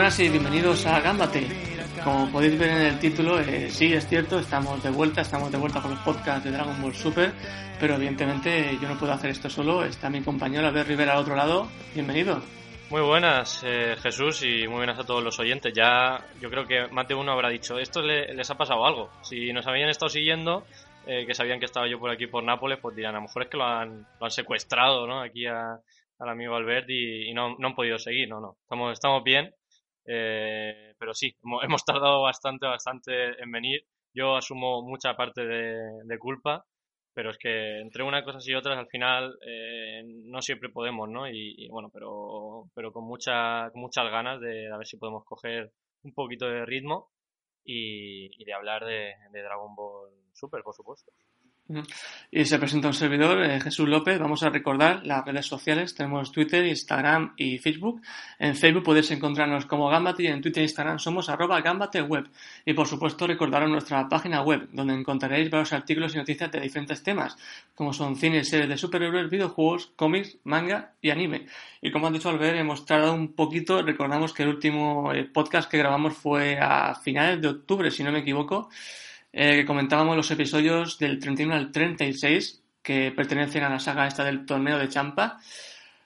buenas y bienvenidos a Gámbate. Como podéis ver en el título, eh, sí, es cierto, estamos de vuelta, estamos de vuelta con los podcasts de Dragon Ball Super, pero evidentemente yo no puedo hacer esto solo, está mi compañero Albert Rivera al otro lado. Bienvenido. Muy buenas, eh, Jesús, y muy buenas a todos los oyentes. Ya yo creo que más de uno habrá dicho, esto le- les ha pasado algo. Si nos habían estado siguiendo, eh, que sabían que estaba yo por aquí por Nápoles, pues dirán, a lo mejor es que lo han, lo han secuestrado, ¿no? Aquí a- al amigo Albert y, y no, no han podido seguir, no, no. Estamos, estamos bien, eh, pero sí, hemos, tardado bastante, bastante en venir. Yo asumo mucha parte de, culpa, pero es que entre unas cosas y otras al final eh, no siempre podemos, ¿no? Y, bueno, pero, pero con, mucha, con muchas ganas de, a ver si podemos coger un poquito de ritmo y, de hablar de Dragon Ball Super, por supuesto. Y se presenta un servidor, eh, Jesús López. Vamos a recordar las redes sociales. Tenemos Twitter, Instagram y Facebook. En Facebook podéis encontrarnos como Gambate y en Twitter e Instagram somos arroba gambateweb. Y por supuesto recordaros nuestra página web, donde encontraréis varios artículos y noticias de diferentes temas, como son cine y series de superhéroes, videojuegos, cómics, manga y anime. Y como han dicho Albert, hemos tardado un poquito. Recordamos que el último eh, podcast que grabamos fue a finales de octubre, si no me equivoco eh, que comentábamos los episodios del 31 al 36 que pertenecen a la saga esta del torneo de Champa.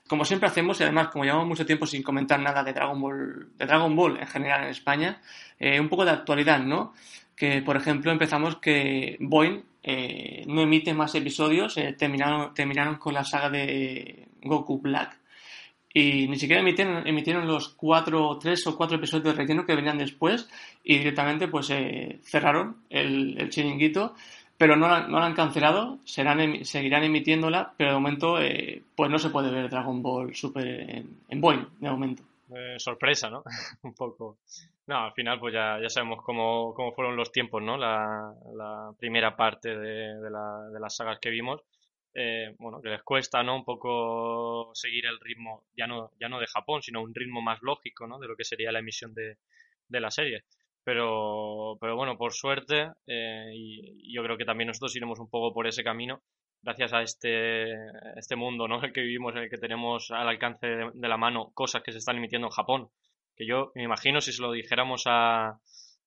Como siempre hacemos, y además como llevamos mucho tiempo sin comentar nada de Dragon Ball, de Dragon Ball en general en España, eh, un poco de actualidad, ¿no? Que por ejemplo empezamos que Boeing eh, no emite más episodios, terminaron, terminaron con la saga de Goku Black y ni siquiera emitieron, emitieron los cuatro, tres o cuatro episodios de relleno que venían después y directamente pues eh, cerraron el, el chiringuito, pero no, la- no la han cancelado, serán, seguirán emitiéndola, pero de momento eh, pues no se puede ver Dragon Ball Super en, en Boeing, de momento. Eh, sorpresa, ¿no? un poco. No, al final pues ya, ya sabemos cómo, cómo fueron los tiempos, ¿no? La, la primera parte de, de, la- de las sagas que vimos. Eh, bueno, que les cuesta, ¿no? Un poco seguir el ritmo, ya no, ya no de Japón, sino un ritmo más lógico, ¿no? De lo que sería la emisión de, de la serie. Pero, pero bueno, por suerte, eh, y, yo creo que también nosotros iremos un poco por ese camino, gracias a este, este mundo, ¿no? El que vivimos, en el que tenemos al alcance de, de la mano cosas que se están emitiendo en Japón. Que yo me imagino si se lo dijéramos a,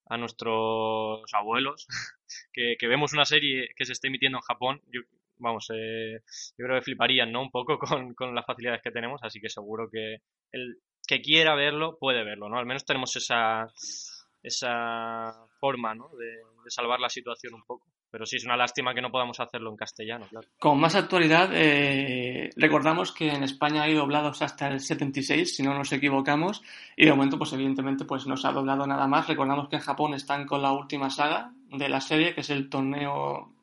a nuestros abuelos, que, que vemos una serie que se está emitiendo en Japón, yo, vamos, eh, yo creo que fliparían, ¿no? Un poco con, con las facilidades que tenemos, así que seguro que el que quiera verlo puede verlo, ¿no? Al menos tenemos esa, esa forma, ¿no? De, de salvar la situación un poco. Pero sí, es una lástima que no podamos hacerlo en castellano, claro. Con más actualidad, eh, recordamos que en España hay doblados hasta el 76, si no nos equivocamos, y de momento, pues evidentemente, pues no se ha doblado nada más. Recordamos que en Japón están con la última saga de la serie, que es el torneo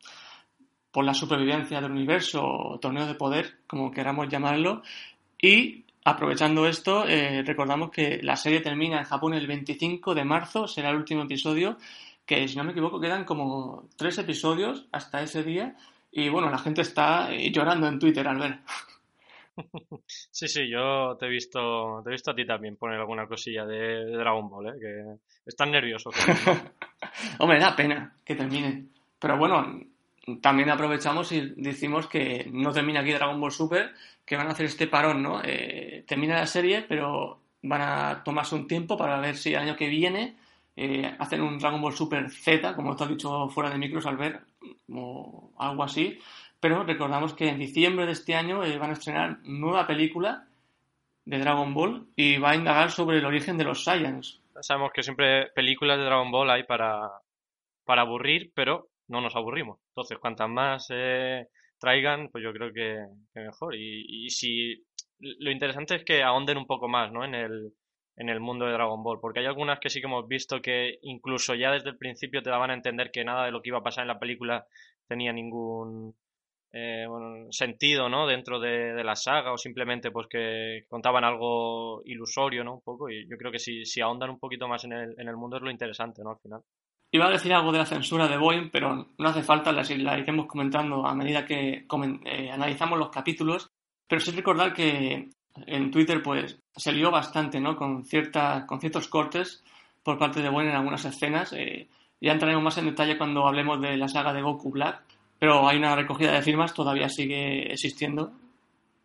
por la supervivencia del universo, o torneo de poder, como queramos llamarlo, y aprovechando esto, eh, recordamos que la serie termina en Japón el 25 de marzo, será el último episodio, que si no me equivoco quedan como tres episodios hasta ese día, y bueno, la gente está eh, llorando en Twitter al ver. Sí, sí, yo te he visto, te he visto a ti también poner alguna cosilla de, de Dragon Ball, ¿eh? Que estás nervioso. Hombre, da pena que termine. Pero bueno, también aprovechamos y decimos que no termina aquí Dragon Ball Super, que van a hacer este parón, ¿no? Eh, termina la serie, pero van a tomarse un tiempo para ver si el año que viene eh, hacen un Dragon Ball Super Z, como te has dicho fuera de micros al ver, o algo así. Pero recordamos que en diciembre de este año eh, van a estrenar nueva película de Dragon Ball y va a indagar sobre el origen de los Saiyans. Sabemos que siempre películas de Dragon Ball hay para, para aburrir, pero no nos aburrimos. Entonces, cuantas más eh, traigan, pues yo creo que, mejor. Y, y si lo interesante es que ahonden un poco más, ¿no? En el, en el mundo de Dragon Ball, porque hay algunas que sí que hemos visto que incluso ya desde el principio te daban a entender que nada de lo que iba a pasar en la película tenía ningún eh, bueno, sentido, ¿no? Dentro de, de, la saga o simplemente pues que contaban algo ilusorio, ¿no? Un poco y yo creo que si, si ahondan un poquito más en el, en el mundo es lo interesante, ¿no? Al final. Iba a decir algo de la censura de Boeing, pero no hace falta, la, la iremos comentando a medida que eh, analizamos los capítulos. Pero sí recordar que en Twitter pues se lió bastante, ¿no? Con, cierta, con ciertos cortes por parte de Boeing en algunas escenas. Eh, ya entraremos más en detalle cuando hablemos de la saga de Goku Black. pero hay una recogida de firmas, todavía sigue existiendo,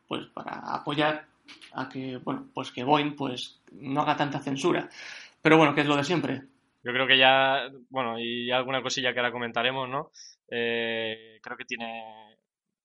pues para apoyar a que, bueno, pues que Boeing pues no haga tanta censura. Pero bueno, que es lo de siempre. Yo creo que ya, bueno, y alguna cosilla que ahora comentaremos, ¿no? Eh, creo que tiene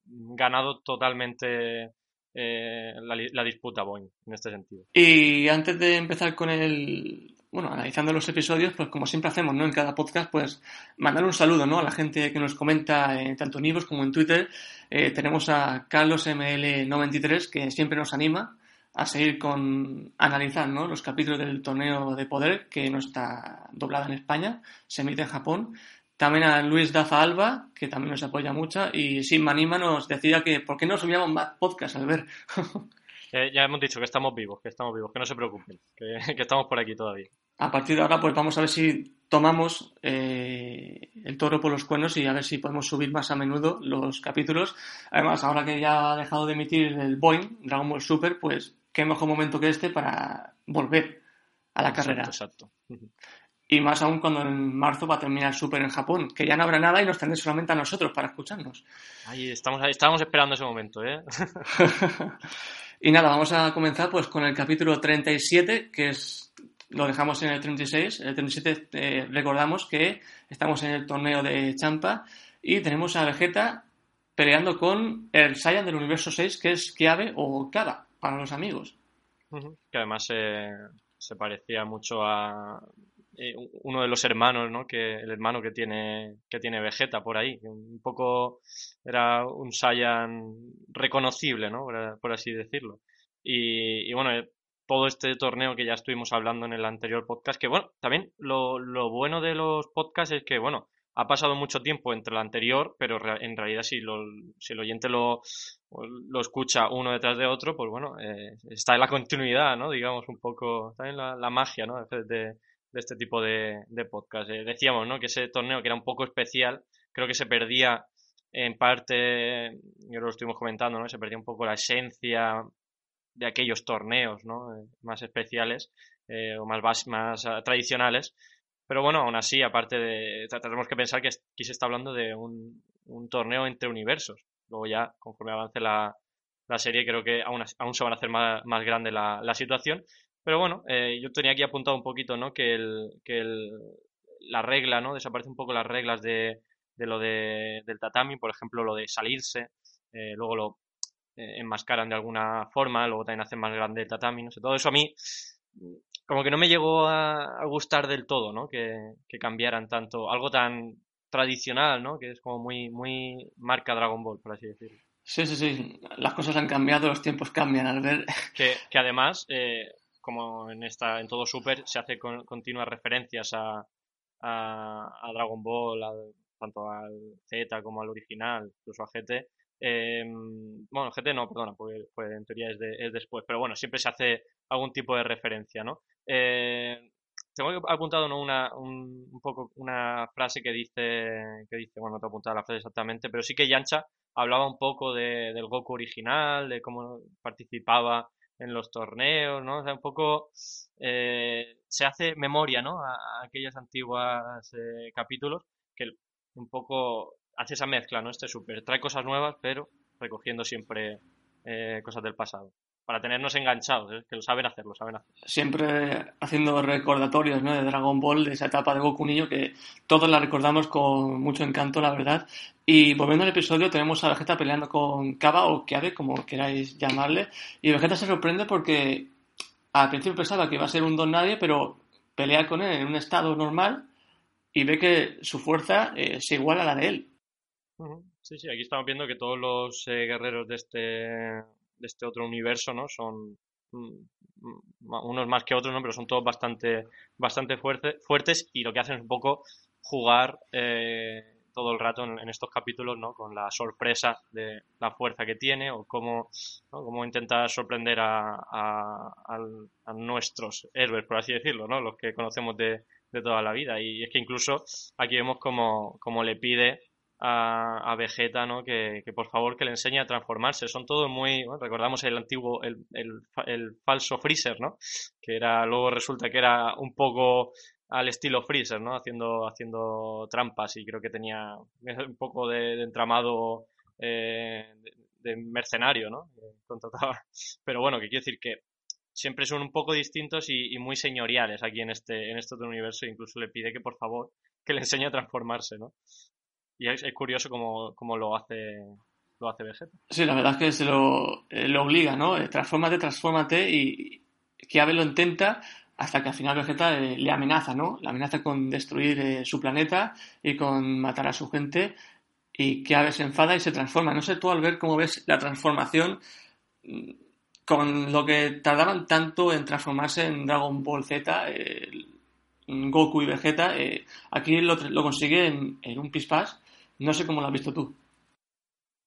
ganado totalmente eh, la, disputa Boeing en este sentido. Y antes de empezar con el, bueno, analizando los episodios, pues como siempre hacemos, ¿no? En cada podcast, pues mandar un saludo, ¿no? A la gente que nos comenta eh, tanto en Ivos como en Twitter. Eh, tenemos a Carlos ML93 que siempre nos anima a seguir con analizar ¿no? los capítulos del torneo de poder que no está doblada en España, se emite en Japón. También a Luis Daza Alba, que también nos apoya mucho, y Sin Anima nos decía que ¿por qué no subíamos más podcasts al ver? eh, ya hemos dicho que estamos vivos, que estamos vivos, que no se preocupen, que, que, estamos por aquí todavía. A partir de ahora, pues vamos a ver si tomamos eh, el toro por los cuernos y a ver si podemos subir más a menudo los capítulos. Además, ahora que ya ha dejado de emitir el Boeing, Dragon Ball Super, pues qué mejor momento que este para volver a la carrera. Exacto. Y más aún cuando en marzo va a terminar Super en Japón, que ya no habrá nada y nos tendré solamente a nosotros para escucharnos. Ahí estamos, ahí, estamos esperando ese momento, ¿eh? y nada, vamos a comenzar pues con el capítulo 37, que es lo dejamos en el 36. En el 37 eh, recordamos que estamos en el torneo de Champa y tenemos a Vegeta peleando con el Saiyan del universo 6, que es Kiabe o Kaba para los amigos. Uh -huh. Que además eh, se parecía mucho a eh, uno de los hermanos, ¿no? Que el hermano que tiene que tiene Vegeta por ahí, un poco era un Saiyan reconocible, ¿no? Por, por así decirlo. Y, y, bueno, todo este torneo que ya estuvimos hablando en el anterior podcast, que bueno, también lo, lo bueno de los podcasts es que, bueno, ha pasado mucho tiempo entre el anterior, pero en realidad si, lo, si el oyente lo, lo escucha uno detrás de otro, pues bueno, eh, está en la continuidad, ¿no? Digamos, un poco, está en la, la magia, ¿no? De, de, este tipo de, de podcast. Eh, decíamos, ¿no? Que ese torneo que era un poco especial, creo que se perdía en parte, yo lo estuvimos comentando, ¿no? Se perdía un poco la esencia de aquellos torneos, ¿no? Eh, más especiales eh, o más, más uh, tradicionales. Pero bueno, aún así, aparte de. Tenemos que pensar que aquí se está hablando de un, un torneo entre universos. Luego, ya, conforme avance la, la serie, creo que aún, aún, se van a hacer más, más grande la, la situación. Pero bueno, eh, yo tenía aquí apuntado un poquito, ¿no? Que, el, que el, la regla, ¿no? Desaparecen un poco las reglas de, de lo de, del tatami, por ejemplo, lo de salirse. Eh, luego lo eh, enmascaran de alguna forma, luego también hacen más grande el tatami, no sé. Todo eso a mí como que no me llegó a, a gustar del todo, ¿no? Que, que, cambiaran tanto, algo tan tradicional, ¿no? Que es como muy, muy marca Dragon Ball, por así decirlo. Sí, sí, sí. Las cosas han cambiado, los tiempos cambian al ver. Que, que además, eh, como en esta, en todo Super, se hace con, continuas referencias a, a, a Dragon Ball, tanto al Z como al original, incluso a GT. Eh, bueno, GT no, perdona, porque, pues en teoría es, de, es, después, pero bueno, siempre se hace algún tipo de referencia, ¿no? Eh, tengo apuntado ¿no? una, un, poco una frase que dice, que dice, bueno, no te he apuntado la frase exactamente, pero sí que Yancha hablaba un poco de, del Goku original, de cómo participaba en los torneos, ¿no? O sea, un poco eh, se hace memoria, ¿no? A, a aquellas antiguas eh, capítulos que un poco hace esa mezcla, ¿no? Este super trae cosas nuevas, pero recogiendo siempre eh, cosas del pasado. Para tenernos enganchados, ¿eh? que lo saben hacer, lo saben hacer. Siempre haciendo recordatorios ¿no? de Dragon Ball, de esa etapa de Goku Niño, que todos la recordamos con mucho encanto, la verdad. Y volviendo al episodio, tenemos a Vegeta peleando con Kaba o Kiabe, como queráis llamarle. Y Vegeta se sorprende porque al principio pensaba que iba a ser un don nadie, pero pelea con él en un estado normal y ve que su fuerza eh, es igual a la de él. Sí, sí, aquí estamos viendo que todos los eh, guerreros de este, de este otro universo, ¿no? Son mm, unos más que otros, ¿no? Pero son todos bastante, bastante fuerte, fuertes y lo que hacen es un poco jugar eh, todo el rato en, estos capítulos, ¿no? Con la sorpresa de la fuerza que tiene o cómo, cómo intenta sorprender a, a, a, nuestros héroes, por así decirlo, ¿no? Los que conocemos de, de toda la vida. Y es que incluso aquí vemos como le pide a, a Vegeta, ¿no? Que, que, por favor que le enseñe a transformarse. Son todos muy, recordamos el antiguo, el, el, el, falso Freezer, ¿no? Que era, luego resulta que era un poco al estilo Freezer, ¿no? Haciendo, haciendo trampas y creo que tenía un poco de, entramado eh, de, mercenario, ¿no? Contrataba. Pero bueno, que quiero decir que siempre son un poco distintos y, muy señoriales aquí en este, en este otro universo. Incluso le pide que por favor que le enseñe a transformarse, ¿no? Y es, curioso cómo, cómo, lo hace lo hace Vegeta. Sí, la verdad es que se lo, eh, lo obliga, ¿no? Eh, transfórmate, transfórmate y que Abe lo intenta hasta que al final Vegeta eh, le amenaza, ¿no? Le amenaza con destruir su planeta y con matar a su gente y que Abe se enfada y se transforma. No sé tú al ver cómo ves la transformación mm, con lo que tardaban tanto en transformarse en Dragon Ball Z, Goku y Vegeta, aquí lo, lo consigue en, en un pispás. No sé cómo lo has visto tú.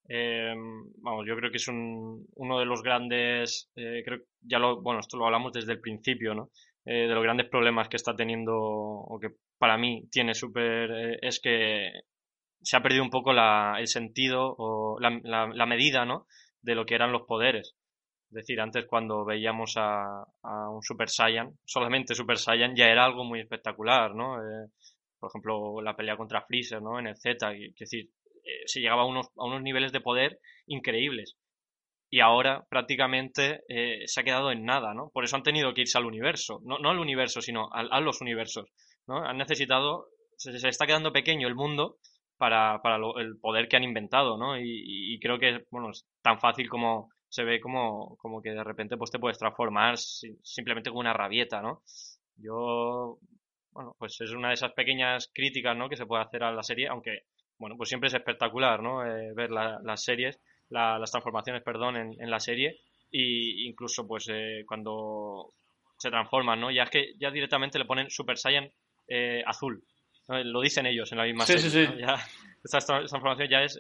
Eh, vamos, yo creo que es un, uno de los grandes, eh, creo ya lo, bueno, esto lo hablamos desde el principio, ¿no? Eh, de los grandes problemas que está teniendo, o que para mí tiene súper, eh, es que se ha perdido un poco la, el sentido o la, la, medida, ¿no? De lo que eran los poderes. Es decir, antes cuando veíamos a, a un Super Saiyan, solamente Super Saiyan ya era algo muy espectacular, ¿no? Por ejemplo, la pelea contra Freezer, ¿no? En el Z, es decir, eh, se llegaba a unos, a unos niveles de poder increíbles. Y ahora prácticamente eh, se ha quedado en nada, ¿no? Por eso han tenido que irse al universo. No, no al universo, sino a, los universos, ¿no? Han necesitado... Se, está quedando pequeño el mundo para, para el poder que han inventado, ¿no? Y, creo que, bueno, es tan fácil como se ve como, como que de repente pues te puedes transformar simplemente con una rabieta, ¿no? Yo, bueno, pues es una de esas pequeñas críticas, ¿no? Que se puede hacer a la serie, aunque bueno, pues siempre es espectacular, ¿no? Eh, ver las series, las transformaciones, perdón, en, en la serie y incluso pues eh, cuando se transforman, ¿no? Ya es que ya directamente le ponen Super Saiyan eh, azul. Lo dicen ellos en la misma serie. Sí, sí. Ya, esta transformación ya es,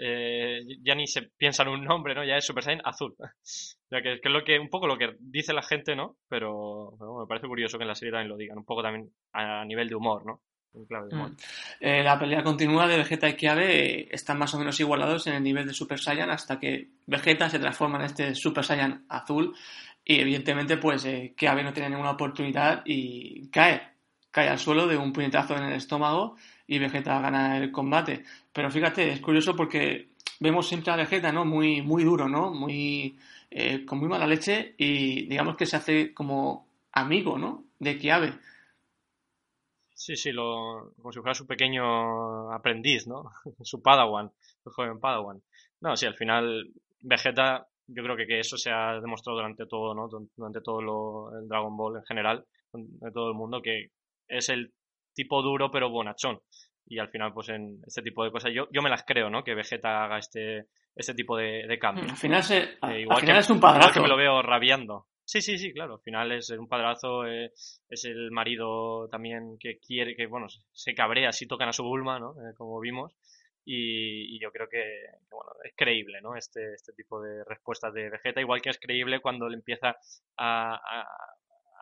ya ni se piensa en un nombre, ¿no? Ya es Super Saiyan azul. ya que, es lo que, un poco lo que dice la gente, ¿no? Pero, me parece curioso que en la serie también lo digan, un poco también a nivel de humor, ¿no? Mm. Eh, la pelea continua de Vegeta y Kiabe eh, están más o menos igualados en el nivel de Super Saiyan hasta que Vegeta se transforma en este Super Saiyan azul y evidentemente pues eh, Kiabe no tiene ninguna oportunidad y cae, cae al suelo de un puñetazo en el estómago y Vegeta gana el combate. Pero fíjate, es curioso porque vemos siempre a Vegeta, ¿no? Muy, muy duro, ¿no? Muy, con muy mala leche y digamos que se hace como amigo, ¿no? De Kiabe. Sí, sí, lo, como si fuera su pequeño aprendiz, ¿no? su Padawan, su joven Padawan. No, sí, al final Vegeta, yo creo que, que eso se ha demostrado durante todo, ¿no? Durante todo lo, el Dragon Ball en general, de todo el mundo, que es el tipo duro pero bonachón. Y al final, pues en este tipo de cosas, yo, yo me las creo, ¿no? Que Vegeta haga este, este tipo de, de cambio. Al final, se, eh, igual que, es un padrazo. que me lo veo rabiando. Sí, sí, sí, claro. Al final es un padrazo, eh, es el marido también que quiere, que bueno, se cabrea si tocan a su Bulma, ¿no? Eh, como vimos. Y, yo creo que, bueno, es creíble, ¿no? Este, este tipo de respuestas de Vegeta, igual que es creíble cuando le empieza a,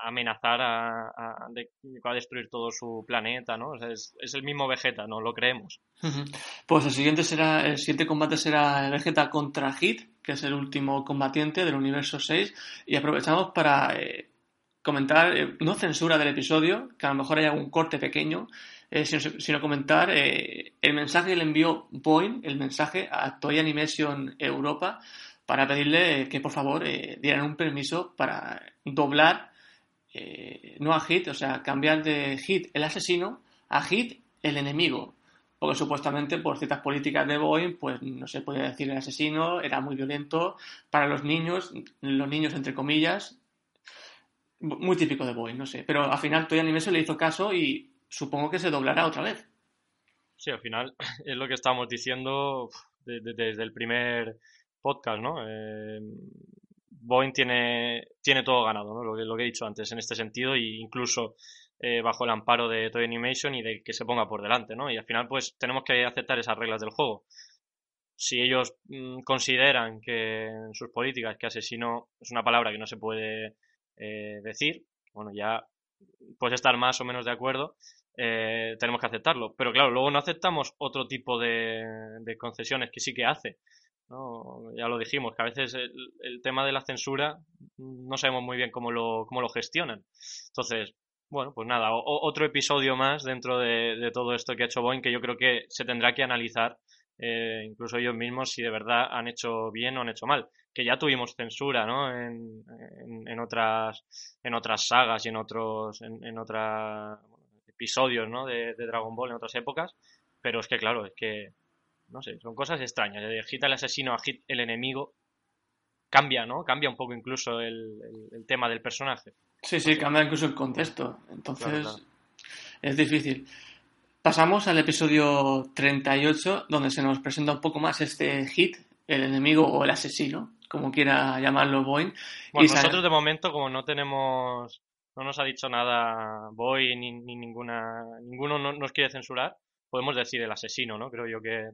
amenazar a, a, destruir todo su planeta, ¿no? es, es, el mismo Vegeta, ¿no? Lo creemos. Pues el siguiente será, el siguiente combate será Vegeta contra Hit, que es el último combatiente del universo 6, y aprovechamos para eh, comentar, eh, no censura del episodio, que a lo mejor hay algún corte pequeño, eh, sino, comentar el mensaje que le envió Boeing, el mensaje a Toy Animation Europa, para pedirle que por favor dieran un permiso para doblar, no a Hit, o sea, cambiar de Hit el asesino a Hit el enemigo porque supuestamente por ciertas políticas de Boeing, pues no se podía decir el asesino, era muy violento para los niños, los niños entre comillas, muy típico de Boeing, no sé, pero al final Toy Animation le hizo caso y supongo que se doblará otra vez. Sí, al final es lo que estábamos diciendo desde, el primer podcast, ¿no? Eh, Boeing tiene, tiene todo ganado, ¿no? Lo que, lo que he dicho antes en este sentido e incluso eh, bajo el amparo de Toy Animation y de que se ponga por delante, ¿no? Y al final, pues tenemos que aceptar esas reglas del juego. Si ellos mm, consideran que en sus políticas que asesino es una palabra que no se puede eh, decir, bueno, ya puedes estar más o menos de acuerdo, eh, tenemos que aceptarlo. Pero claro, luego no aceptamos otro tipo de, concesiones que sí que hace. ¿No? Ya lo dijimos, que a veces el, el, tema de la censura no sabemos muy bien cómo lo, cómo lo gestionan. Entonces, bueno, pues nada, otro episodio más dentro de, todo esto que ha hecho Boeing que yo creo que se tendrá que analizar eh, incluso ellos mismos si de verdad han hecho bien o han hecho mal. Que ya tuvimos censura, ¿no? En, en, otras en otras sagas y en otros en, en episodios, ¿no? De, Dragon Ball en otras épocas, pero es que claro, es que no sé, son cosas extrañas. De Hit el asesino a Hit el enemigo cambia, ¿no? Cambia un poco incluso el, el tema del personaje. Sí, sí, cambia incluso el contexto. Entonces, es difícil. Pasamos al episodio 38, donde se nos presenta un poco más este hit, el enemigo o el asesino, como quiera llamarlo Boeing. Bueno, nosotros de momento, como no tenemos, no nos ha dicho nada Boeing ni, ninguna, ninguno nos quiere censurar, podemos decir el asesino, ¿no? Creo yo que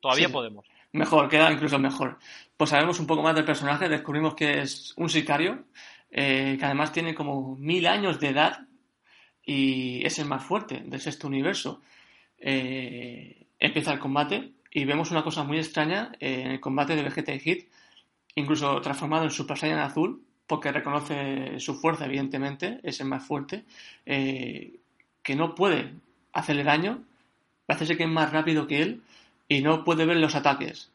todavía podemos. Mejor, queda incluso mejor. Pues sabemos un poco más del personaje, descubrimos que es un sicario, eh, que además tiene como mil años de edad y es el más fuerte del sexto universo. Eh, empieza el combate y vemos una cosa muy extraña eh, en el combate de Vegeta y Hit, incluso transformado en Super Saiyan azul, porque reconoce su fuerza, evidentemente, es el más fuerte, que no puede hacerle daño, parece que es más rápido que él y no puede ver los ataques.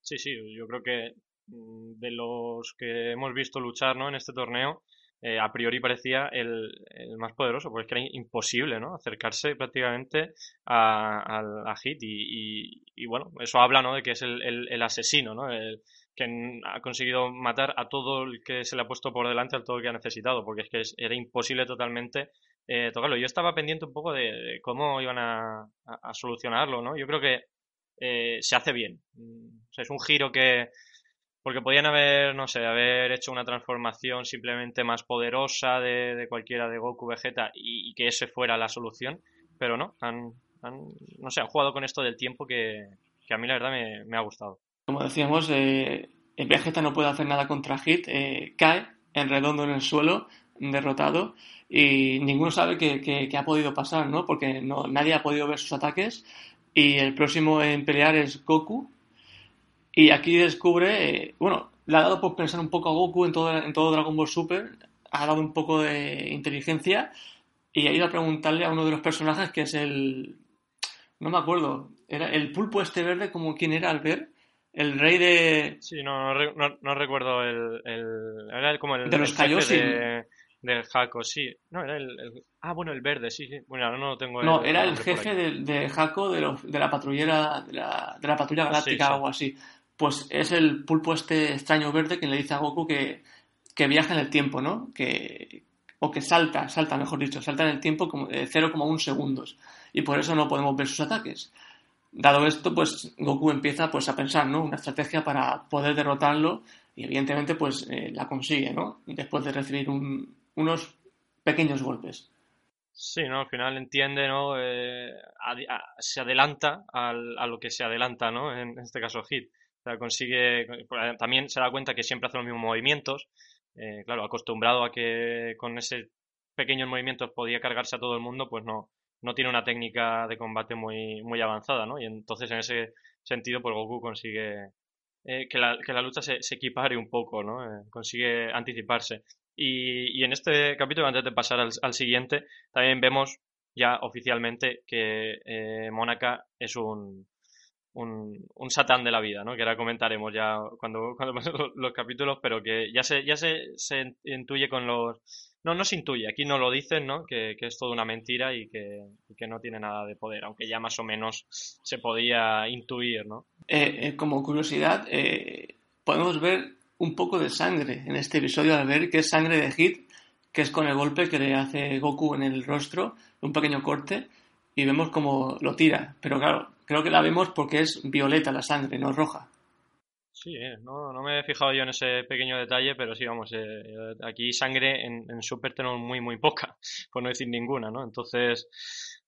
Sí, sí, yo creo que Mm, de los que hemos visto luchar ¿no? en este torneo, eh, a priori parecía el, más poderoso, porque era imposible ¿no? acercarse prácticamente a, a, Hit. Y, bueno, eso habla ¿no? de que es el, asesino, ¿no? el, que ha conseguido matar a todo el que se le ha puesto por delante, a todo el que ha necesitado, porque es que era imposible totalmente eh, tocarlo. Yo estaba pendiente un poco de, cómo iban a, solucionarlo. ¿no? Yo creo que eh, se hace bien. Mm, es un giro que porque podían haber, no sé, haber hecho una transformación simplemente más poderosa de, cualquiera de Goku, Vegeta y, que ese fuera la solución, pero no, han, no sé, han jugado con esto del tiempo que, a mí la verdad me, ha gustado. Como decíamos, eh, Vegeta no puede hacer nada contra Hit, eh, cae en redondo en el suelo, derrotado, y ninguno sabe qué, ha podido pasar, ¿no? Porque no, nadie ha podido ver sus ataques, y el próximo en pelear es Goku, y aquí descubre, eh, bueno, le ha dado por pensar un poco a Goku en todo, en todo Dragon Ball Super, ha dado un poco de inteligencia y ha ido a preguntarle a uno de los personajes que es el... No me acuerdo, era el pulpo este verde, como quién era al ver, el rey de... Sí, no, no, no, recuerdo el, el, Era como el... De los Kaioshi. De, del Jaco, sí. No, era el, Ah, bueno, el verde, sí, sí. Bueno, ahora no lo tengo. No, era el jefe de, de Jaco de, de la patrullera, de la, de la patrulla galáctica o algo así pues es el pulpo este extraño verde que le dice a Goku que, viaja en el tiempo, ¿no? Que, o que salta, salta, mejor dicho, salta en el tiempo como de 0,1 segundos. Y por eso no podemos ver sus ataques. Dado esto, pues Goku empieza pues, a pensar, ¿no? Una estrategia para poder derrotarlo y evidentemente pues eh, la consigue, ¿no? Después de recibir unos pequeños golpes. Sí, ¿no? Al final entiende, ¿no? Eh, se adelanta a lo que se adelanta, ¿no? En este caso Hit consigue, también se da cuenta que siempre hace los mismos movimientos. Eh, claro, acostumbrado a que con ese pequeños movimientos podía cargarse a todo el mundo, pues no, no tiene una técnica de combate muy, muy avanzada, ¿no? Y entonces en ese sentido, pues Goku consigue eh, que, la, que, la, lucha se, se, equipare un poco, ¿no? Eh, consigue anticiparse. Y, y, en este capítulo, antes de pasar al, al siguiente, también vemos ya oficialmente que eh, Mónaca es un, un, satán de la vida, ¿no? Que ahora comentaremos ya cuando, cuando pasen los, capítulos, pero que ya se, ya se, se, intuye con los... No, no se intuye, aquí no lo dicen, ¿no? Que, que es toda una mentira y que, que, no tiene nada de poder, aunque ya más o menos se podía intuir, ¿no? Eh, eh, como curiosidad, eh, podemos ver un poco de sangre en este episodio al ver que es sangre de Hit, que es con el golpe que le hace Goku en el rostro, un pequeño corte, y vemos como lo tira. Pero claro, creo que la vemos porque es violeta la sangre, no roja. Sí, eh, no, no me he fijado yo en ese pequeño detalle, pero sí, vamos, eh, aquí sangre en, en, Super tenemos muy, muy poca, por no decir ninguna, ¿no? Entonces,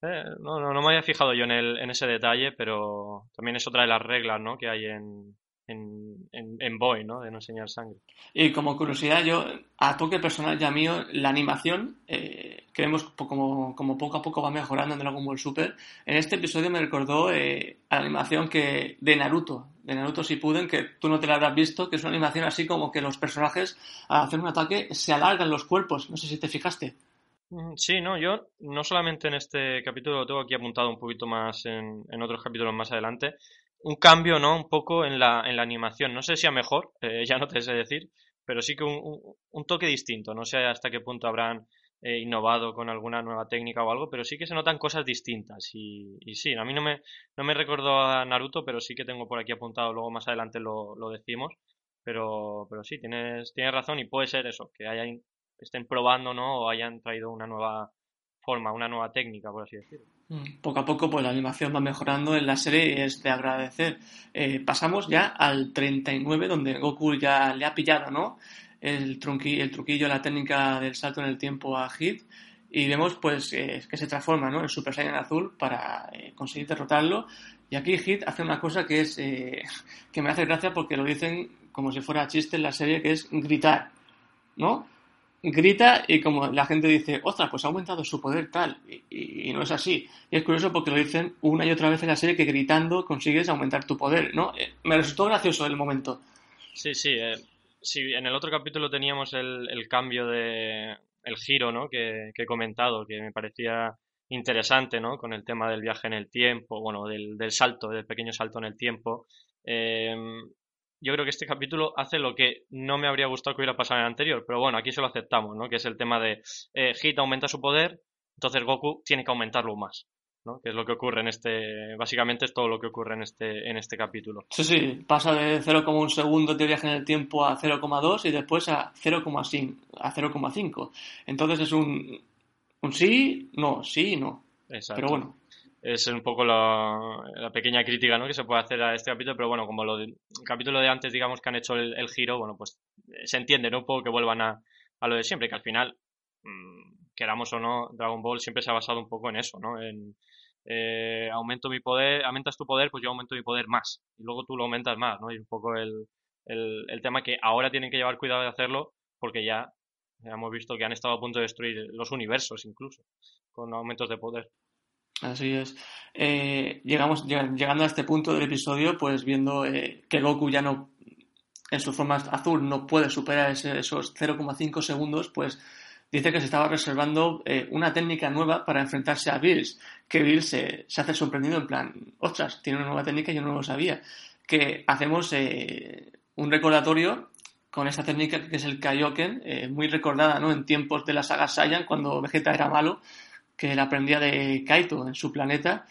eh, no, no, no, me había fijado yo en, el, en ese detalle, pero también es otra de las reglas, ¿no? Que hay en, en, en, Boy, ¿no? De no enseñar sangre. Y como curiosidad, yo, a toque personal ya mío, la animación, eh, que vemos como, como, poco a poco va mejorando en Dragon Ball Super, en este episodio me recordó eh, a la animación que de Naruto, de Naruto Shippuden, que tú no te la habrás visto, que es una animación así como que los personajes al hacer un ataque se alargan los cuerpos, no sé si te fijaste. Mm, sí, no, yo no solamente en este capítulo, lo tengo aquí apuntado un poquito más en, en otros capítulos más adelante, un cambio, ¿no? Un poco en la, en la animación. No sé si a mejor, eh, ya no te sé decir, pero sí que un, un, toque distinto. No sé hasta qué punto habrán eh, innovado con alguna nueva técnica o algo, pero sí que se notan cosas distintas. Y, sí, a mí no me, no me recordó a Naruto, pero sí que tengo por aquí apuntado, luego más adelante lo, lo decimos. Pero, pero sí, tienes, tienes razón y puede ser eso, que hayan, estén probando, ¿no? O hayan traído una nueva forma, una nueva técnica, por así decirlo. Mm, poco a poco, pues la animación va mejorando en la serie y es de agradecer. Eh, pasamos ya al 39, donde Goku ya le ha pillado, ¿no? El, trunqui, el truquillo, la técnica del salto en el tiempo a Hit. Y vemos, pues, eh, que se transforma, ¿no? En Super Saiyan azul para eh, conseguir derrotarlo. Y aquí Hit hace una cosa que es que me hace gracia porque lo dicen como si fuera chiste en la serie, que es gritar, ¿no? Grita y como la gente dice, ostras, pues ha aumentado su poder tal, y, no es así. Y es curioso porque lo dicen una y otra vez en la serie que gritando consigues aumentar tu poder, ¿no? Eh, me resultó gracioso el momento. Sí, sí, eh, sí, en el otro capítulo teníamos el, el cambio de, el giro, ¿no? Que, que, he comentado, que me parecía interesante, ¿no? Con el tema del viaje en el tiempo, bueno, del, del salto, del pequeño salto en el tiempo. Eh, yo creo que este capítulo hace lo que no me habría gustado que hubiera pasado en el anterior, pero bueno, aquí se lo aceptamos, ¿no? Que es el tema de eh, Hit aumenta su poder, entonces Goku tiene que aumentarlo más. ¿no? Que es lo que ocurre en este, básicamente es todo lo que ocurre en este, en este capítulo. Sí, sí, pasa de 0,1 segundo de viaje en el tiempo a 0,2 y después a 0,5, a 0,5. Entonces es un, un sí, no, sí, no. Exacto. Pero bueno es un poco la, pequeña crítica ¿no? que se puede hacer a este capítulo, pero bueno, como lo el capítulo de antes, digamos que han hecho el, giro, bueno, pues eh, se entiende, ¿no? Un poco que vuelvan a, a lo de siempre, que al final, mmm, queramos o no, Dragon Ball siempre se ha basado un poco en eso, ¿no? En eh, aumento mi poder, aumentas tu poder, pues yo aumento mi poder más, y luego tú lo aumentas más, ¿no? Y un poco el, el tema que ahora tienen que llevar cuidado de hacerlo, porque ya hemos visto que han estado a punto de destruir los universos incluso, con aumentos de poder. Así es. Eh, llegamos, llegando a este punto del episodio, pues viendo eh, que Goku ya no, en su forma azul, no puede superar ese, esos 0,5 segundos, pues dice que se estaba reservando eh, una técnica nueva para enfrentarse a Bills, que Bills se, se, hace sorprendido en plan, ostras, tiene una nueva técnica y yo no lo sabía. Que hacemos eh, un recordatorio con esta técnica que es el Kaioken, eh, muy recordada ¿no? en tiempos de la saga Saiyan, cuando Vegeta era malo, que él aprendía de Kaito en su planeta,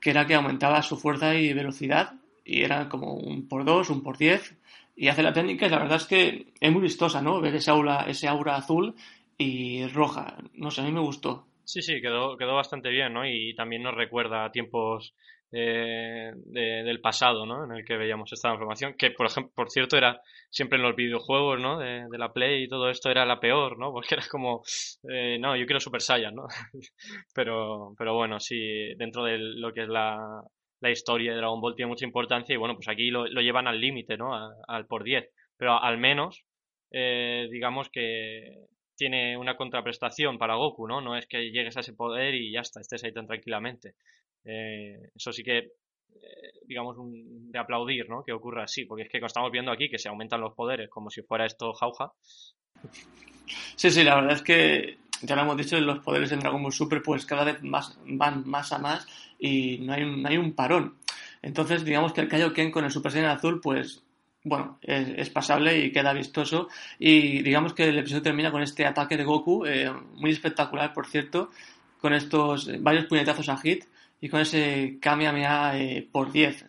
que era que aumentaba su fuerza y velocidad, y era como un por dos, un por diez, y hace la técnica, y la verdad es que es muy vistosa, ¿no? Ver ese aura, ese aura azul y roja. No sé, a mí me gustó. Sí, sí, quedó, quedó bastante bien, ¿no? Y también nos recuerda a tiempos eh, de, del pasado, ¿no? En el que veíamos esta información, que por ejemplo, por cierto, era siempre en los videojuegos, ¿no? De, la Play y todo esto era la peor, ¿no? Porque era como, eh, no, yo quiero Super Saiyan, ¿no? pero, pero bueno, sí, dentro de lo que es la, la historia de Dragon Ball tiene mucha importancia y bueno, pues aquí lo, lo llevan al límite, ¿no? al por 10. Pero al menos, eh, digamos que tiene una contraprestación para Goku, ¿no? No es que llegues a ese poder y ya está, estés ahí tan tranquilamente. Eh, eso sí que, eh, digamos, un, de aplaudir, ¿no? Que ocurra así, porque es que estamos viendo aquí que se aumentan los poderes como si fuera esto jauja. Sí, sí, la verdad es que ya lo hemos dicho, los poderes en Dragon Ball Super pues cada vez más van más a más y no hay no hay un parón. Entonces, digamos que el Kaioken con el Super Saiyan azul, pues bueno, es, es, pasable y queda vistoso. Y digamos que el episodio termina con este ataque de Goku, eh, muy espectacular, por cierto, con estos varios puñetazos a hit y con ese Kamehameha eh, por 10.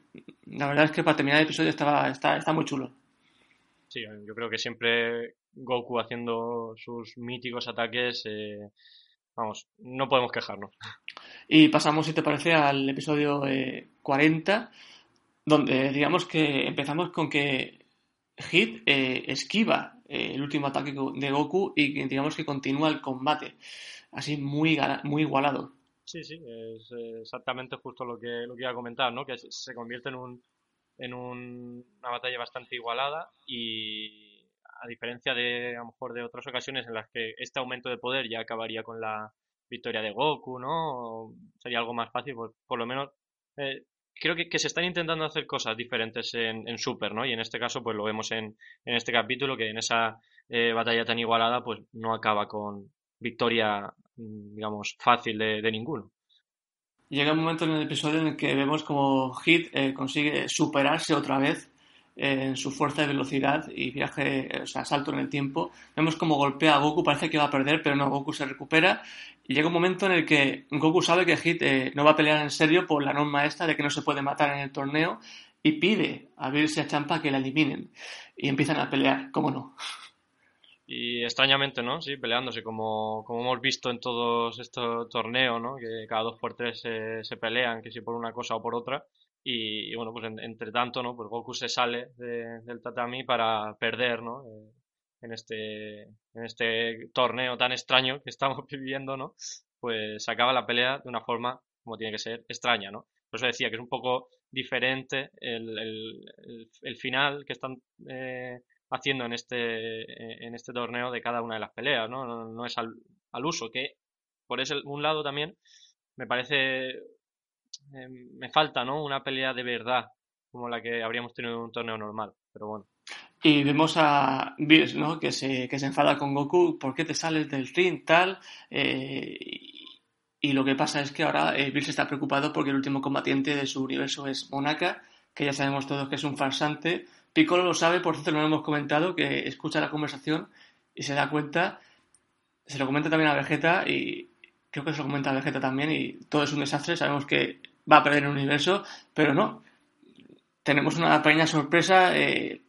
La verdad es que para terminar el episodio estaba, está, está muy chulo. Sí, yo creo que siempre Goku haciendo sus míticos ataques, eh, vamos, no podemos quejarnos. Y pasamos, si te parece, al episodio eh, 40, donde digamos que empezamos con que Hit eh, esquiva eh, el último ataque de Goku y digamos que continúa el combate, así muy, muy igualado. Sí, sí, es exactamente justo lo que, lo que iba a comentar, ¿no? Que se convierte en, un, en un, una batalla bastante igualada y a diferencia de, a lo mejor, de otras ocasiones en las que este aumento de poder ya acabaría con la victoria de Goku, ¿no? sería algo más fácil, pues por lo menos eh, creo que, se están intentando hacer cosas diferentes en, en, Super, ¿no? Y en este caso, pues lo vemos en, en este capítulo, que en esa eh, batalla tan igualada, pues no acaba con victoria mm, digamos, fácil de, ninguno. Llega un momento en el episodio en el que vemos como Hit eh, consigue superarse otra vez en su fuerza de velocidad y viaje, o sea, salto en el tiempo. Vemos como golpea a Goku, parece que va a perder, pero no, Goku se recupera. Y llega un momento en el que Goku sabe que Hit eh, no va a pelear en serio por la norma esta de que no se puede matar en el torneo y pide a Bills y a Champa que la eliminen. Y empiezan a pelear, ¿cómo no? Y extrañamente, ¿no? Sí, peleándose, como, como hemos visto en todos estos torneos, ¿no? Que cada dos por tres se, se pelean, que si por una cosa o por otra. Y, bueno, pues entre tanto, ¿no? Pues Goku se sale del tatami para perder, ¿no? Eh, en este, en este torneo tan extraño que estamos viviendo, ¿no? Pues acaba la pelea de una forma, como tiene que ser, extraña, ¿no? Por eso decía que es un poco diferente el, el, el, final que están eh, haciendo en este, en este torneo de cada una de las peleas, ¿no? No, es al, al, uso, que por ese un lado también me parece eh, me falta, ¿no? Una pelea de verdad, como la que habríamos tenido en un torneo normal, pero bueno. Y vemos a Bills, ¿no? Que se, que se enfada con Goku, ¿por qué te sales del ring, tal? Eh, y, lo que pasa es que ahora eh, Bills está preocupado porque el último combatiente de su universo es Monaka, que ya sabemos todos que es un farsante. Piccolo lo sabe, por cierto, lo hemos comentado, que escucha la conversación y se da cuenta, se lo comenta también a Vegeta y creo que se lo comenta a Vegeta también y todo es un desastre, sabemos que va a perder el universo, pero no. Tenemos una pequeña sorpresa. Eh,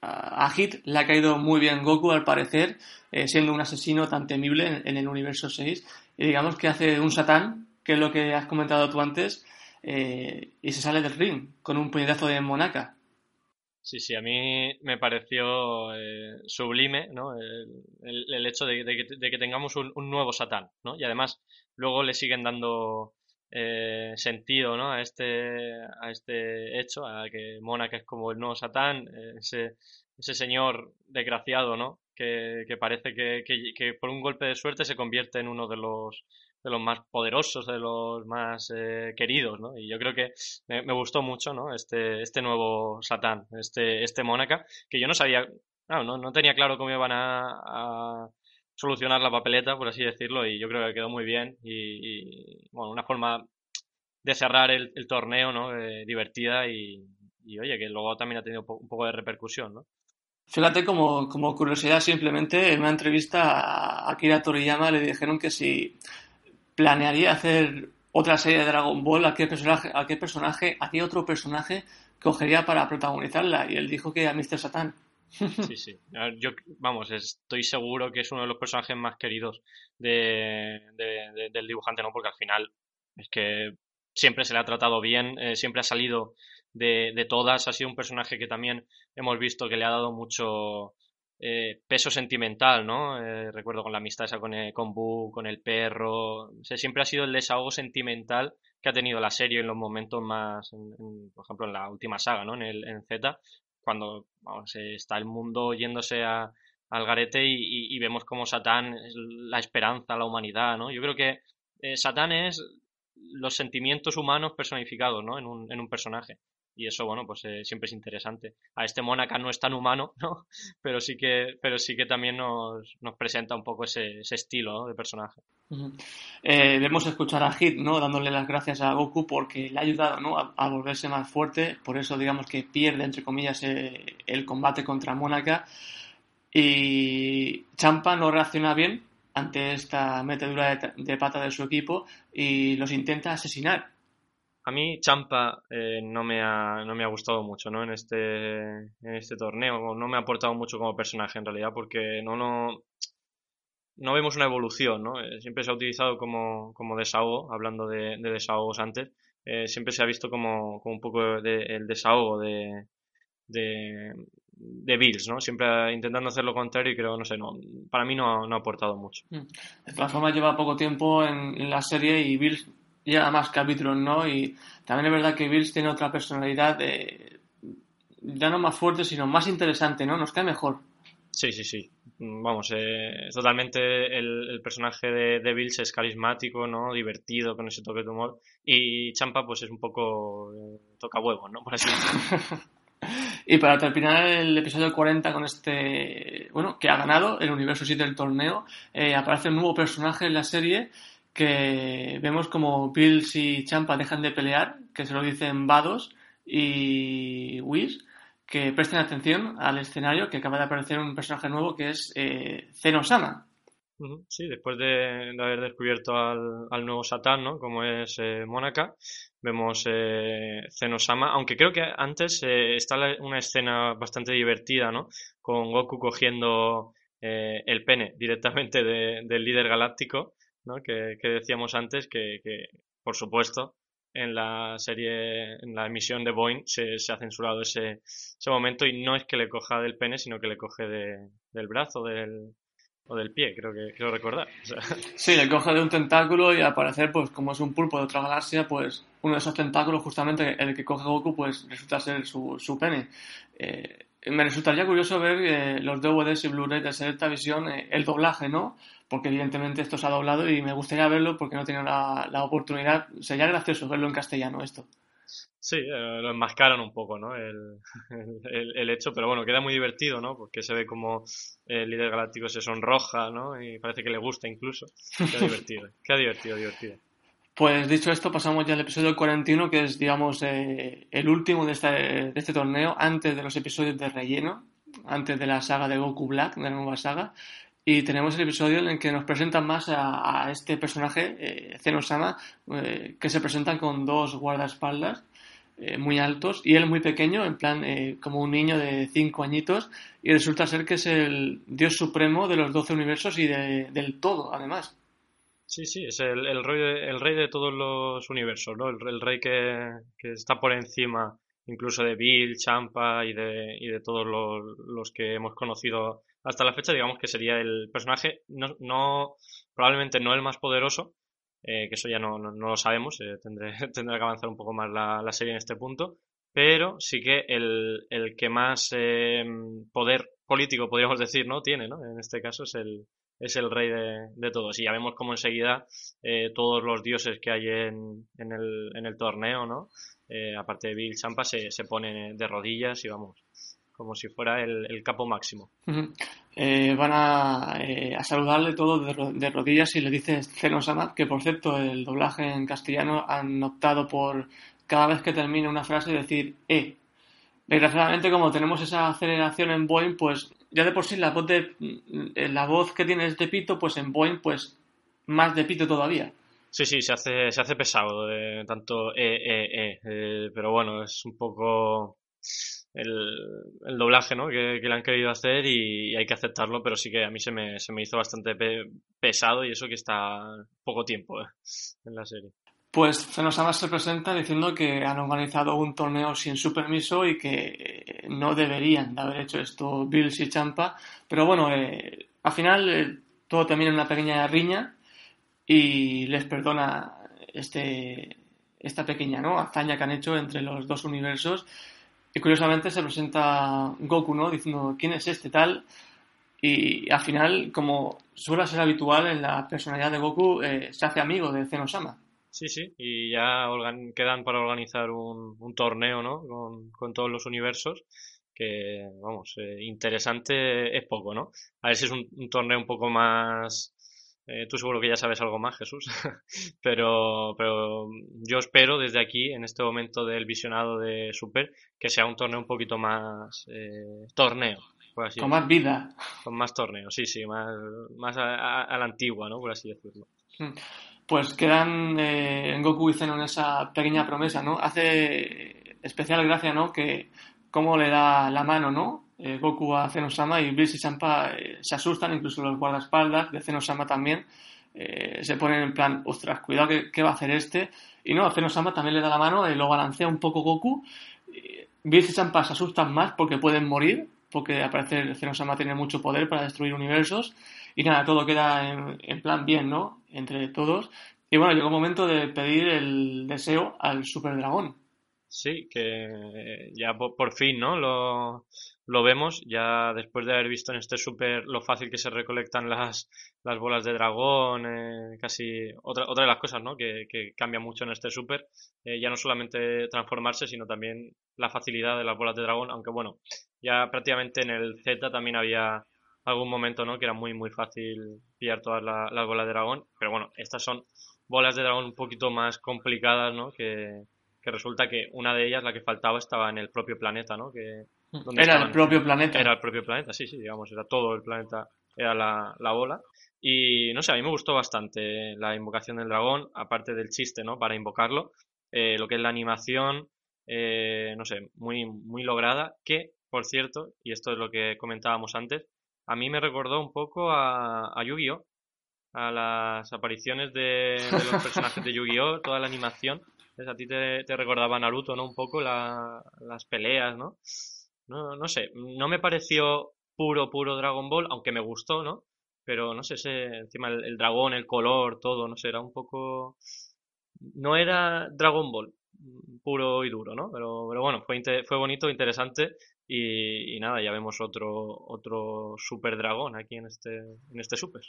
a Hit le ha caído muy bien Goku, al parecer, eh, siendo un asesino tan temible en, el universo 6. Y digamos que hace un satán, que es lo que has comentado tú antes, eh, y se sale del ring con un puñetazo de monaca. Sí, sí, a mí me pareció sublime ¿no? el, hecho de, que, tengamos un, un, nuevo Satán, ¿no? Y además luego le siguen dando eh, sentido ¿no? a, este, a este hecho, a que que es como el nuevo Satán, eh, ese, ese señor desgraciado, ¿no? Que, que parece que, que, por un golpe de suerte se convierte en uno de los, de los más poderosos, de los más eh, queridos, ¿no? Y yo creo que me, gustó mucho, ¿no? Este, este nuevo Satán, este, este Mónaca, que yo no sabía, no, no tenía claro cómo iban a solucionar la papeleta, por así decirlo, y yo creo que quedó muy bien y, bueno, una forma de cerrar el, torneo, ¿no? Eh, divertida y, oye, que luego también ha tenido un poco de repercusión, ¿no? Fíjate, como, como curiosidad, simplemente en una entrevista a Akira Toriyama le dijeron que si planearía hacer otra serie de Dragon Ball, a qué personaje, a qué personaje, a qué otro personaje cogería para protagonizarla, y él dijo que a Mr. Satan. Sí, sí. Yo, vamos, estoy seguro que es uno de los personajes más queridos de, del dibujante, ¿no? Porque al final es que siempre se le ha tratado bien, eh, siempre ha salido de, todas. Ha sido un personaje que también hemos visto que le ha dado mucho eh, peso sentimental, ¿no? Eh, recuerdo con la amistad esa con, el, con Boo, con el perro. siempre ha sido el desahogo sentimental que ha tenido la serie en los momentos más, por ejemplo, en la última saga, ¿no? En, el, en Z, cuando vamos, está el mundo yéndose a, al garete y, vemos como Satán es la esperanza, la humanidad, ¿no? Yo creo que eh, Satán es los sentimientos humanos personificados, ¿no? En un, en un personaje. Y eso, bueno, pues eh, siempre es interesante. A este Mónaca no es tan humano, ¿no? Pero sí que, pero sí que también nos, nos presenta un poco ese, ese estilo de personaje. Eh, debemos escuchar a Hit, ¿no? Dándole las gracias a Goku porque le ha ayudado, ¿no? A, volverse más fuerte. Por eso, digamos que pierde, entre comillas, eh, el combate contra Mónaca. Y Champa no reacciona bien ante esta metedura de, pata de su equipo y los intenta asesinar. A mí Champa eh, no, me ha, no me ha gustado mucho ¿no? en, este, en este torneo. No me ha aportado mucho como personaje en realidad porque no, no, no vemos una evolución, ¿no? Eh, siempre se ha utilizado como, como desahogo, hablando de, desahogos antes, eh, siempre se ha visto como, como un poco de, el desahogo de, de, Bills, ¿no? Siempre intentando hacer lo contrario y creo, no sé, no, para mí no, no ha aportado mucho. Mm. De todas formas lleva poco tiempo en, la serie y Bills lleva más capítulos, ¿no? Y también es verdad que Bills tiene otra personalidad, ya no más fuerte, sino más interesante, ¿no? Nos cae mejor. Sí, sí, sí. Mm, vamos, eh, totalmente el, personaje de, de, Bills es carismático, ¿no? Divertido, con ese toque de humor. Y Champa, pues es un poco eh, toca huevos, ¿no? Por así decirlo. Y para terminar el episodio 40 con este, bueno, que ha ganado el universo 7 del torneo, eh, aparece un nuevo personaje en la serie que vemos como Bills y Champa dejan de pelear, que se lo dicen Vados y Whis, que presten atención al escenario, que acaba de aparecer un personaje nuevo que es eh, Zenosama. Sí, después de, haber descubierto al, nuevo Satán, ¿no? Como es eh, Mónaca, vemos eh, Zenosama, aunque creo que antes eh, está una escena bastante divertida, ¿no? Con Goku cogiendo eh, el pene directamente del líder galáctico, ¿no? Que, decíamos antes que, por supuesto, en la serie, en la emisión de Boeing se, ha censurado ese, ese, momento y no es que le coja del pene, sino que le coge de, del brazo, del, o del pie, creo que quiero recordar. Sí, le coge de un tentáculo y al parecer, pues como es un pulpo de otra galaxia, pues uno de esos tentáculos, justamente el que coge Goku, pues resulta ser su, su pene. Eh, me resultaría curioso ver eh, los DVDs y Blu-ray de Selecta Visión, eh, el doblaje, ¿no? Porque evidentemente esto se ha doblado y me gustaría verlo porque no he tenido la, la oportunidad. Sería gracioso verlo en castellano esto. Sí, eh, lo enmascaran un poco, ¿no? El, el, hecho, pero bueno, queda muy divertido, ¿no? Porque se ve como el líder galáctico se sonroja, ¿no? Y parece que le gusta incluso. Queda divertido, queda divertido, divertido. Pues dicho esto, pasamos ya al episodio 41, que es, digamos, eh, el último de este, de este torneo, antes de los episodios de relleno, antes de la saga de Goku Black, de la nueva saga. Y tenemos el episodio en el que nos presentan más a, este personaje, eh, Zenosama, eh, que se presentan con dos guardaespaldas eh, muy altos y él muy pequeño, en plan eh, como un niño de 5 añitos, y resulta ser que es el dios supremo de los 12 universos y de, del todo, además. Sí, sí, es el, el, rey, de, el rey de todos los universos, ¿no? El, rey que, que, está por encima incluso de Bill, Champa y de, y de todos los, los, que hemos conocido hasta la fecha, digamos que sería el personaje, no, no probablemente no el más poderoso, eh, que eso ya no, no, lo sabemos, eh, tendré, tendré que avanzar un poco más la, la, serie en este punto, pero sí que el, el que más eh, poder político, podríamos decir, ¿no? Tiene, ¿no? En este caso es el, es el rey de, de todos. Y ya vemos como enseguida eh, todos los dioses que hay en, en, el, en el torneo, ¿no? Eh, aparte de Bill Champa, se, se ponen de rodillas y vamos, como si fuera el, el capo máximo. eh, van a, eh, saludarle todo de, rodillas y le dice Zenosama, que por cierto el doblaje en castellano han optado por cada vez que termine una frase decir E. Desgraciadamente como tenemos esa aceleración en Boeing, pues ya de por sí la voz, de, eh, la voz que tiene de pito, pues en Boeing pues más de pito todavía. Sí, sí, se hace, se hace pesado, de tanto E, E, E, eh, pero bueno, es un poco el, el doblaje ¿no? que, que, le han querido hacer y, hay que aceptarlo, pero sí que a mí se me, se me hizo bastante pe pesado y eso que está poco tiempo ¿eh? en la serie. Pues Zenosama se presenta diciendo que han organizado un torneo sin su permiso y que no deberían de haber hecho esto Bills y Champa, pero bueno, eh, al final eh, todo termina en una pequeña riña y les perdona este, esta pequeña ¿no? hazaña que han hecho entre los dos universos y curiosamente se presenta Goku, ¿no? Diciendo, ¿quién es este tal? Y al final, como suele ser habitual en la personalidad de Goku, eh, se hace amigo de Zenosama. Sí, sí, y ya quedan para organizar un, torneo, ¿no? Con, todos los universos, que, vamos, eh, interesante es poco, ¿no? A ver si es un torneo un poco más eh, tú seguro que ya sabes algo más, Jesús. pero, pero yo espero desde aquí, en este momento del visionado de Super, que sea un torneo un poquito más eh, torneo. Por así con decirlo. más vida. Con más torneo, sí, sí, más, más a, a, a, la antigua, ¿no? Por así decirlo. Hmm. Pues quedan eh, en Goku y Zenon esa pequeña promesa, ¿no? Hace especial gracia, ¿no? Que cómo le da la mano, ¿no? Eh, Goku a Zenosama y Bills y Champa eh, se asustan, incluso los guardaespaldas de Zenosama también eh, se ponen en plan, ostras, cuidado, ¿qué, ¿qué, va a hacer este? Y no, a Zenosama también le da la mano, eh, lo balancea un poco Goku. Bills y Champa se asustan más porque pueden morir, porque al parecer Zenosama tiene mucho poder para destruir universos. Y nada, todo queda en, en plan bien, ¿no? Entre todos. Y bueno, llegó el momento de pedir el deseo al Super Dragón. Sí, que ya por, fin, ¿no? Lo, lo, vemos, ya después de haber visto en este super lo fácil que se recolectan las, las bolas de dragón, eh, casi otra, otra de las cosas, ¿no? Que, que cambia mucho en este super, eh, ya no solamente transformarse, sino también la facilidad de las bolas de dragón, aunque bueno, ya prácticamente en el Z también había algún momento, ¿no? Que era muy, muy fácil pillar todas las bolas de dragón, pero bueno, estas son bolas de dragón un poquito más complicadas, ¿no? Que, que resulta que una de ellas, la que faltaba, estaba en el propio planeta, ¿no? Que, era el propio planeta. Era el propio planeta, sí, sí, digamos, era todo el planeta, era la, la bola. Y no sé, a mí me gustó bastante la invocación del dragón, aparte del chiste, ¿no? Para invocarlo. Eh, lo que es la animación, eh, no sé, muy, muy lograda. Que, por cierto, y esto es lo que comentábamos antes, a mí me recordó un poco a, a Yu-Gi-Oh! A las apariciones de, de los personajes de Yu-Gi-Oh! Toda la animación a ti te, te, recordaba Naruto, ¿no? Un poco las peleas, ¿no? ¿No? No sé, no me pareció puro, puro Dragon Ball, aunque me gustó, ¿no? Pero no sé, ese, encima el, dragón, el color, todo, no sé, era un poco... No era Dragon Ball puro y duro, ¿no? Pero, pero bueno, fue, fue bonito, interesante y, y, nada, ya vemos otro, otro super dragón aquí en este, en este super.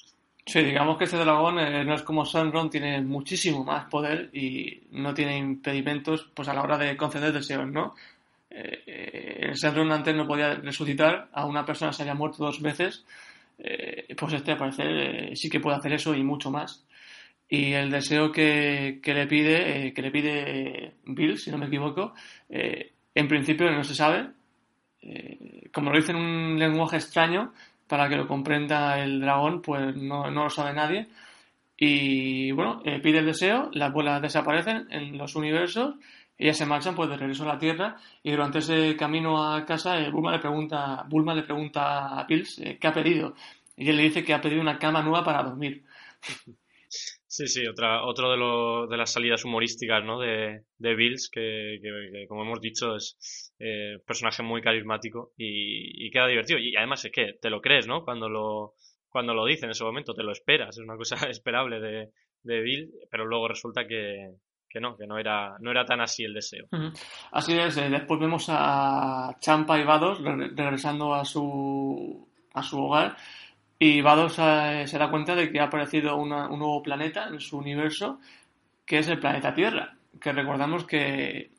Sí, digamos que este dragón eh, no es como Sunron, tiene muchísimo más poder y no tiene impedimentos pues a la hora de conceder deseos, ¿no? Eh, eh el Sunron antes no podía resucitar a una persona se haya muerto dos veces, eh, pues este al parecer sí que puede hacer eso y mucho más. Y el deseo que, le pide, que le pide Bill, si no me equivoco, en principio no se sabe. como lo dice en un lenguaje extraño, para que lo comprenda el dragón, pues no, no lo sabe nadie. Y bueno, eh, pide el deseo, las bolas desaparecen en los universos, ellas se marchan pues de regreso a la Tierra y durante ese camino a casa eh, Bulma le pregunta, Bulma le pregunta a Pills eh, qué ha pedido y él le dice que ha pedido una cama nueva para dormir. Sí, sí, otra, otro de, lo, de las salidas humorísticas ¿no? de, de Bills, que, que, como hemos dicho es eh, personaje muy carismático y, y, queda divertido. Y además es que te lo crees, ¿no? Cuando lo, cuando lo dice en ese momento, te lo esperas, es una cosa esperable de, de Bill, pero luego resulta que, que no, que no era, no era tan así el deseo. Así es, eh, después vemos a Champa y Vados regresando a su, a su hogar y Vados eh, se da cuenta de que ha aparecido un nuevo planeta en su universo, que es el planeta Tierra. Que recordamos que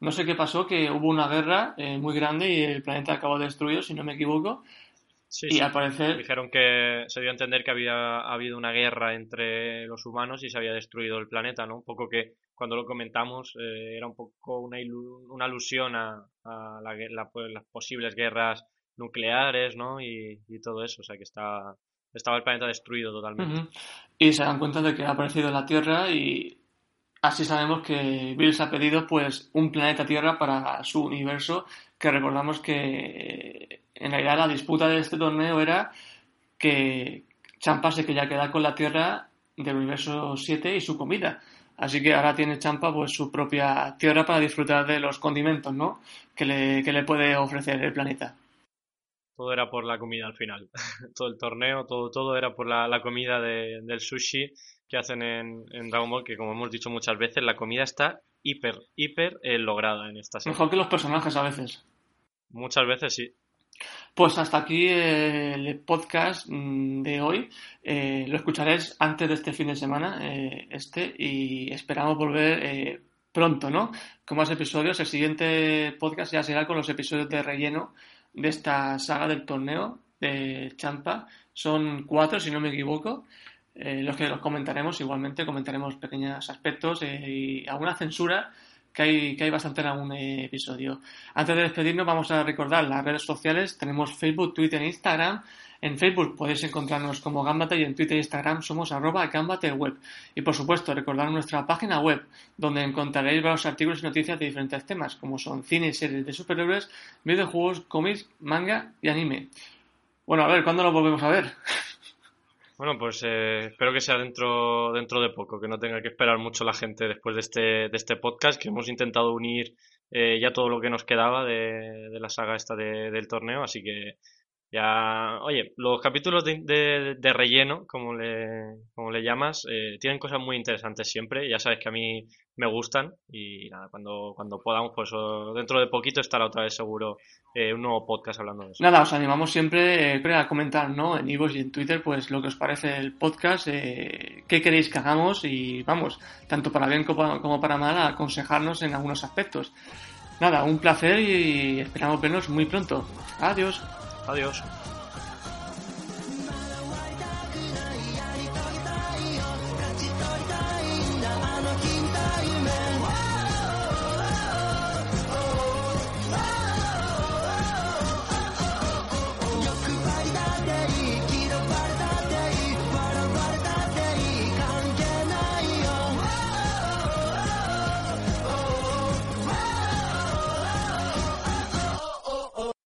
no sé qué pasó, que hubo una guerra eh, muy grande y el planeta acabó destruido, si no me equivoco. Sí, y al parecer. Dijeron que se dio a entender que había habido una guerra entre los humanos y se había destruido el planeta, ¿no? Un poco que cuando lo comentamos eh, era un poco una, una alusión a, la, pues, las posibles guerras nucleares, ¿no? Y, todo eso, o sea que está, estaba el planeta destruido totalmente. Y se dan cuenta de que ha aparecido la Tierra y así sabemos que Bills ha pedido pues un planeta Tierra para su universo, que recordamos que en realidad la disputa de este torneo era que Champa se quería quedar con la Tierra del universo 7 y su comida. Así que ahora tiene Champa pues su propia tierra para disfrutar de los condimentos, ¿no? Que le, que le puede ofrecer el planeta todo era por la comida al final. todo el torneo, todo, todo era por la, comida del sushi que hacen en, en, Dragon Ball, que como hemos dicho muchas veces, la comida está hiper, hiper eh, lograda en esta serie. Mejor que los personajes a veces. Muchas veces sí. Pues hasta aquí el podcast mm, de hoy. Eh, lo escucharéis antes de este fin de semana, eh, este, y esperamos volver pronto, ¿no? Con más episodios. El siguiente podcast ya será con los episodios de relleno de esta saga del torneo de Champa. Son cuatro, si no me equivoco. Eh, los que los comentaremos, igualmente comentaremos pequeños aspectos eh, y alguna censura que hay, que hay bastante en algún episodio. Antes de despedirnos, vamos a recordar las redes sociales. Tenemos Facebook, Twitter e Instagram. En Facebook podéis encontrarnos como Gambate y en Twitter e Instagram somos arroba web. Y por supuesto, recordar nuestra página web, donde encontraréis varios artículos y noticias de diferentes temas, como son cine y series de superhéroes, videojuegos, cómics, manga y anime. Bueno, a ver, ¿cuándo lo volvemos a ver? Bueno, pues eh, espero que sea dentro, dentro de poco, que no tenga que esperar mucho la gente después de este, de este podcast, que hemos intentado unir eh, ya todo lo que nos quedaba de, de la saga esta de, del torneo, así que Ya, oye, los capítulos de, de, relleno, como le, como le llamas, eh, tienen cosas muy interesantes siempre. Ya sabes que a mí me gustan y nada, cuando, cuando podamos, pues dentro de poquito estará otra vez seguro eh, un nuevo podcast hablando de eso. Nada, os animamos siempre eh, a comentar, ¿no? En Ivo y en Twitter, pues lo que os parece el podcast, eh, qué queréis que hagamos y vamos, tanto para bien como, como para mal, aconsejarnos en algunos aspectos. Nada, un placer y esperamos vernos muy pronto. Adiós. Adiós.